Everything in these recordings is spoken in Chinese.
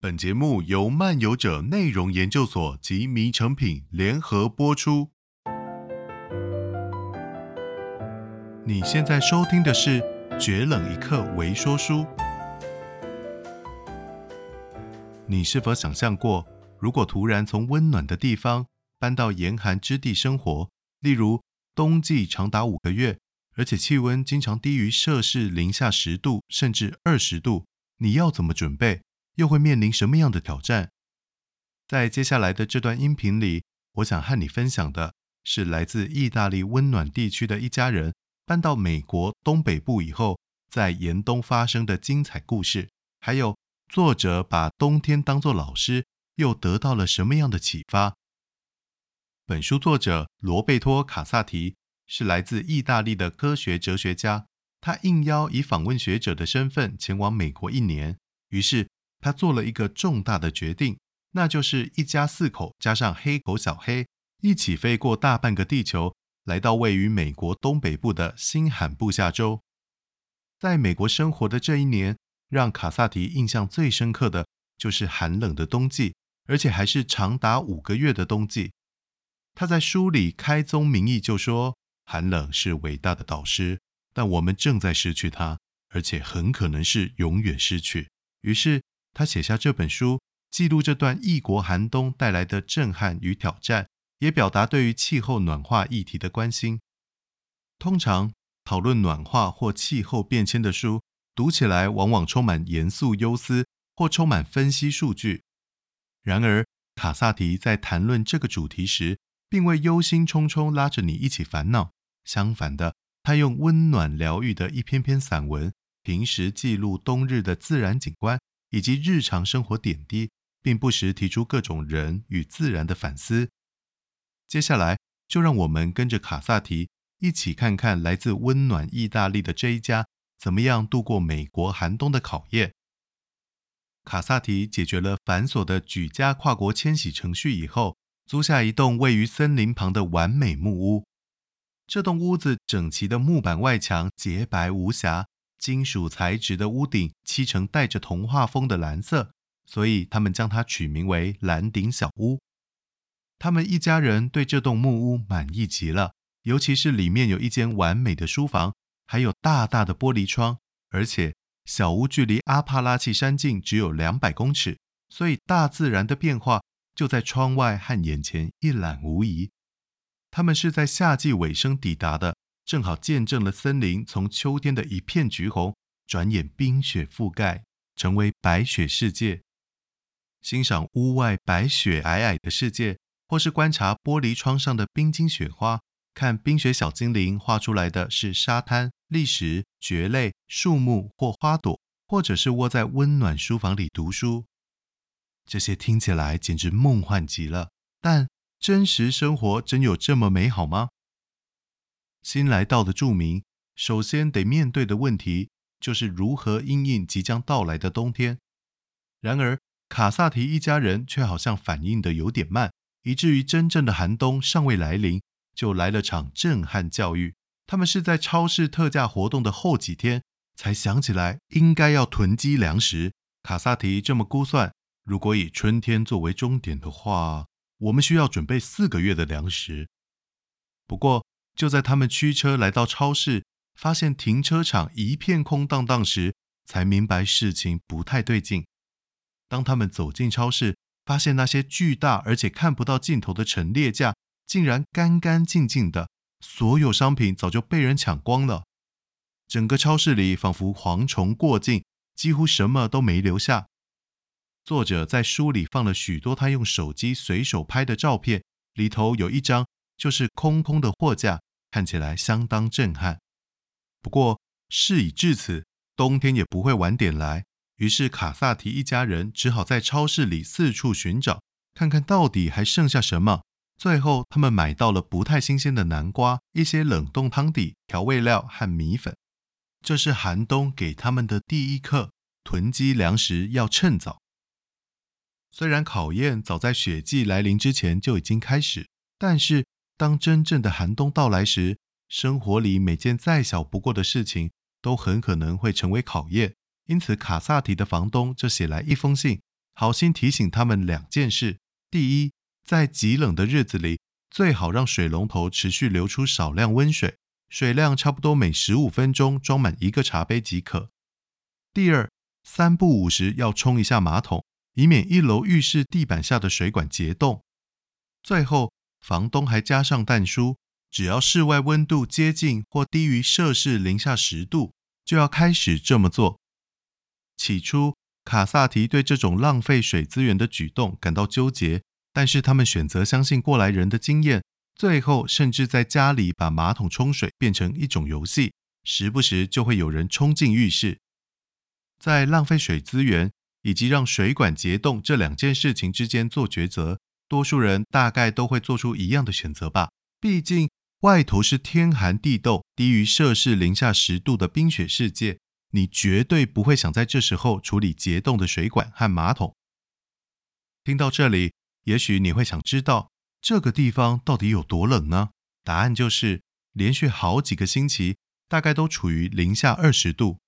本节目由漫游者内容研究所及迷成品联合播出。你现在收听的是《绝冷一刻微说书》。你是否想象过，如果突然从温暖的地方搬到严寒之地生活，例如冬季长达五个月，而且气温经常低于摄氏零下十度甚至二十度，你要怎么准备？又会面临什么样的挑战？在接下来的这段音频里，我想和你分享的是来自意大利温暖地区的一家人搬到美国东北部以后，在严冬发生的精彩故事，还有作者把冬天当作老师，又得到了什么样的启发。本书作者罗贝托·卡萨提是来自意大利的科学哲学家，他应邀以访问学者的身份前往美国一年，于是。他做了一个重大的决定，那就是一家四口加上黑狗小黑一起飞过大半个地球，来到位于美国东北部的新罕布夏州。在美国生活的这一年，让卡萨提印象最深刻的就是寒冷的冬季，而且还是长达五个月的冬季。他在书里开宗明义就说：“寒冷是伟大的导师，但我们正在失去它，而且很可能是永远失去。”于是。他写下这本书，记录这段异国寒冬带来的震撼与挑战，也表达对于气候暖化议题的关心。通常讨论暖化或气候变迁的书，读起来往往充满严肃忧思或充满分析数据。然而，卡萨提在谈论这个主题时，并未忧心忡忡拉着你一起烦恼。相反的，他用温暖疗愈的一篇篇散文，平时记录冬日的自然景观。以及日常生活点滴，并不时提出各种人与自然的反思。接下来，就让我们跟着卡萨提一起看看来自温暖意大利的这一家怎么样度过美国寒冬的考验。卡萨提解决了繁琐的举家跨国迁徙程序以后，租下一栋位于森林旁的完美木屋。这栋屋子整齐的木板外墙洁白无瑕。金属材质的屋顶漆成带着童话风的蓝色，所以他们将它取名为“蓝顶小屋”。他们一家人对这栋木屋满意极了，尤其是里面有一间完美的书房，还有大大的玻璃窗，而且小屋距离阿帕拉契山径只有两百公尺，所以大自然的变化就在窗外和眼前一览无遗。他们是在夏季尾声抵达的。正好见证了森林从秋天的一片橘红，转眼冰雪覆盖，成为白雪世界。欣赏屋外白雪皑皑的世界，或是观察玻璃窗上的冰晶雪花，看冰雪小精灵画出来的是沙滩、礫石、蕨类、树木或花朵，或者是窝在温暖书房里读书，这些听起来简直梦幻极了。但真实生活真有这么美好吗？新来到的住民首先得面对的问题就是如何因应即将到来的冬天。然而，卡萨提一家人却好像反应的有点慢，以至于真正的寒冬尚未来临，就来了场震撼教育。他们是在超市特价活动的后几天才想起来应该要囤积粮食。卡萨提这么估算：如果以春天作为终点的话，我们需要准备四个月的粮食。不过，就在他们驱车来到超市，发现停车场一片空荡荡时，才明白事情不太对劲。当他们走进超市，发现那些巨大而且看不到尽头的陈列架竟然干干净净的，所有商品早就被人抢光了。整个超市里仿佛蝗虫过境，几乎什么都没留下。作者在书里放了许多他用手机随手拍的照片，里头有一张就是空空的货架。看起来相当震撼。不过事已至此，冬天也不会晚点来。于是卡萨提一家人只好在超市里四处寻找，看看到底还剩下什么。最后，他们买到了不太新鲜的南瓜、一些冷冻汤底、调味料和米粉。这是寒冬给他们的第一课：囤积粮食要趁早。虽然考验早在雪季来临之前就已经开始，但是。当真正的寒冬到来时，生活里每件再小不过的事情都很可能会成为考验。因此，卡萨提的房东就写来一封信，好心提醒他们两件事：第一，在极冷的日子里，最好让水龙头持续流出少量温水，水量差不多每十五分钟装满一个茶杯即可；第二，三不五时要冲一下马桶，以免一楼浴室地板下的水管结冻。最后，房东还加上但书，只要室外温度接近或低于摄氏零下十度，就要开始这么做。起初，卡萨提对这种浪费水资源的举动感到纠结，但是他们选择相信过来人的经验，最后甚至在家里把马桶冲水变成一种游戏，时不时就会有人冲进浴室。在浪费水资源以及让水管结冻这两件事情之间做抉择，多数人大概都会做出一样的选择吧。毕竟外头是天寒地冻、低于摄氏零下十度的冰雪世界。你绝对不会想在这时候处理结冻的水管和马桶。听到这里，也许你会想知道这个地方到底有多冷呢？答案就是连续好几个星期，大概都处于零下二十度。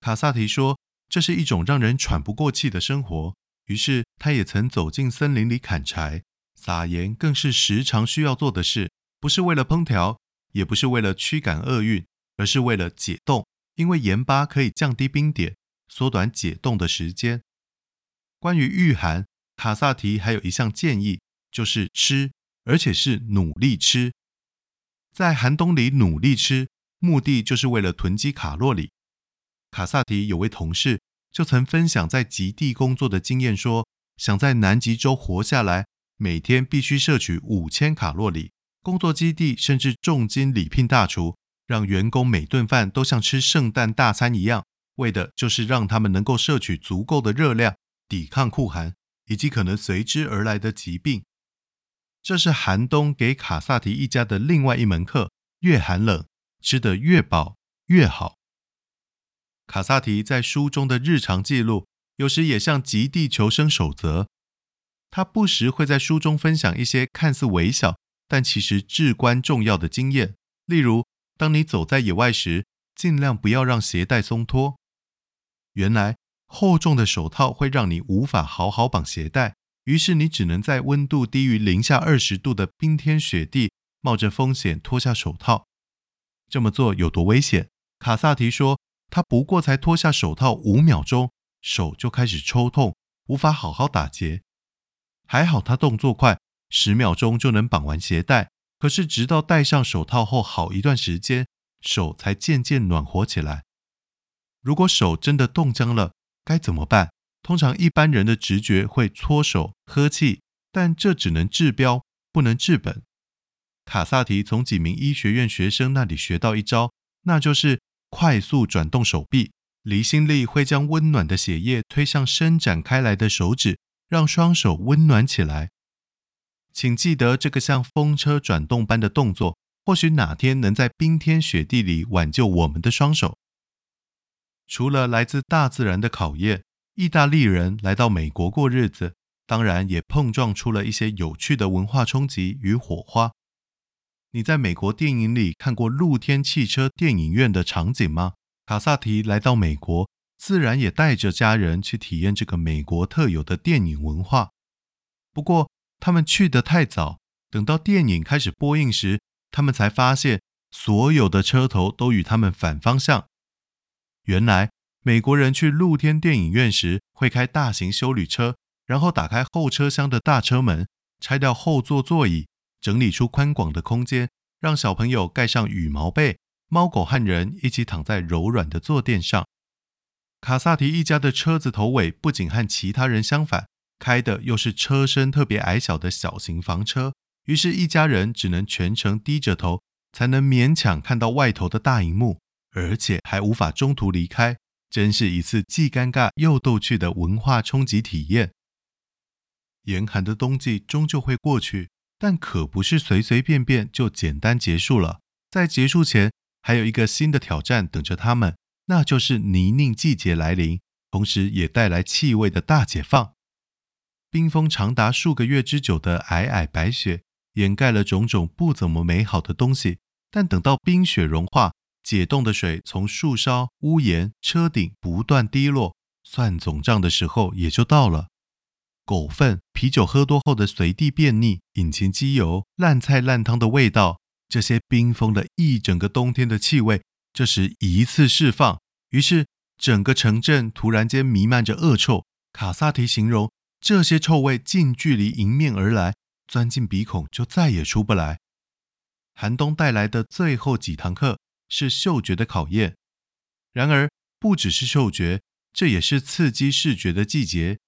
卡萨提说，这是一种让人喘不过气的生活。于是，他也曾走进森林里砍柴、撒盐，更是时常需要做的事。不是为了烹调，也不是为了驱赶厄运，而是为了解冻。因为盐巴可以降低冰点，缩短解冻的时间。关于御寒，卡萨提还有一项建议，就是吃，而且是努力吃。在寒冬里努力吃，目的就是为了囤积卡路里。卡萨提有位同事就曾分享在极地工作的经验说，想在南极洲活下来，每天必须摄取五千卡路里。工作基地甚至重金礼聘大厨。让员工每顿饭都像吃圣诞大餐一样，为的就是让他们能够摄取足够的热量，抵抗酷寒以及可能随之而来的疾病。这是寒冬给卡萨提一家的另外一门课：越寒冷，吃得越饱越好。卡萨提在书中的日常记录，有时也像极地求生守则。他不时会在书中分享一些看似微小，但其实至关重要的经验，例如。当你走在野外时，尽量不要让鞋带松脱。原来厚重的手套会让你无法好好绑鞋带，于是你只能在温度低于零下二十度的冰天雪地，冒着风险脱下手套。这么做有多危险？卡萨提说，他不过才脱下手套五秒钟，手就开始抽痛，无法好好打结。还好他动作快，十秒钟就能绑完鞋带。可是，直到戴上手套后，好一段时间，手才渐渐暖和起来。如果手真的冻僵了，该怎么办？通常一般人的直觉会搓手、呵气，但这只能治标，不能治本。卡萨提从几名医学院学生那里学到一招，那就是快速转动手臂，离心力会将温暖的血液推向伸展开来的手指，让双手温暖起来。请记得这个像风车转动般的动作，或许哪天能在冰天雪地里挽救我们的双手。除了来自大自然的考验，意大利人来到美国过日子，当然也碰撞出了一些有趣的文化冲击与火花。你在美国电影里看过露天汽车电影院的场景吗？卡萨提来到美国，自然也带着家人去体验这个美国特有的电影文化。不过，他们去得太早，等到电影开始播映时，他们才发现所有的车头都与他们反方向。原来美国人去露天电影院时会开大型修理车，然后打开后车厢的大车门，拆掉后座座椅，整理出宽广的空间，让小朋友盖上羽毛被，猫狗和人一起躺在柔软的坐垫上。卡萨提一家的车子头尾不仅和其他人相反。开的又是车身特别矮小的小型房车，于是，一家人只能全程低着头，才能勉强看到外头的大荧幕，而且还无法中途离开，真是一次既尴尬又逗趣的文化冲击体验。严寒的冬季终究会过去，但可不是随随便便就简单结束了。在结束前，还有一个新的挑战等着他们，那就是泥泞季节来临，同时也带来气味的大解放。冰封长达数个月之久的皑皑白雪，掩盖了种种不怎么美好的东西。但等到冰雪融化，解冻的水从树梢、屋檐、车顶不断滴落，算总账的时候也就到了。狗粪、啤酒喝多后的随地便溺、引擎机油、烂菜烂汤的味道，这些冰封了一整个冬天的气味，这时一次释放，于是整个城镇突然间弥漫着恶臭。卡萨提形容这些臭味近距离迎面而来，钻进鼻孔就再也出不来。寒冬带来的最后几堂课是嗅觉的考验，然而不只是嗅觉，这也是刺激视觉的季节。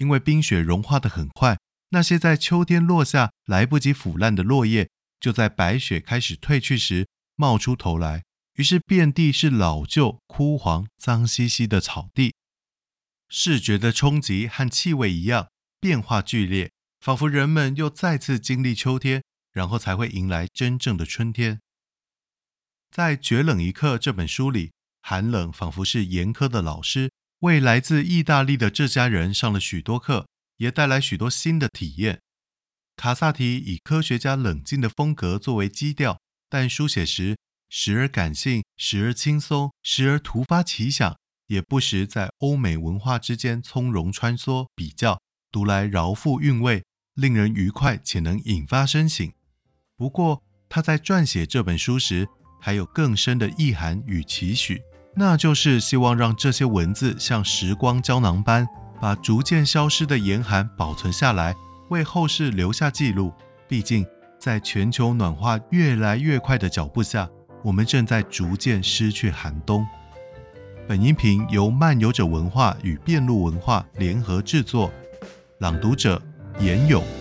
因为冰雪融化得很快，那些在秋天落下来不及腐烂的落叶，就在白雪开始退去时冒出头来，于是遍地是老旧、枯黄、脏兮兮的草地。视觉的冲击和气味一样，变化剧烈，仿佛人们又再次经历秋天，然后才会迎来真正的春天。在《绝冷一刻》这本书里，寒冷仿佛是严苛的老师。为来自意大利的这家人上了许多课，也带来许多新的体验。卡萨提以科学家冷静的风格作为基调，但书写时时而感性，时而轻松，时而突发奇想，也不时在欧美文化之间从容穿梭比较，读来饶富韵味，令人愉快且能引发深省。不过，他在撰写这本书时，还有更深的意涵与期许。那就是希望让这些文字像时光胶囊般，把逐渐消失的严寒保存下来，为后世留下记录。毕竟，在全球暖化越来越快的脚步下，我们正在逐渐失去寒冬。本音频由漫游者文化与遍路文化联合制作，朗读者严咏。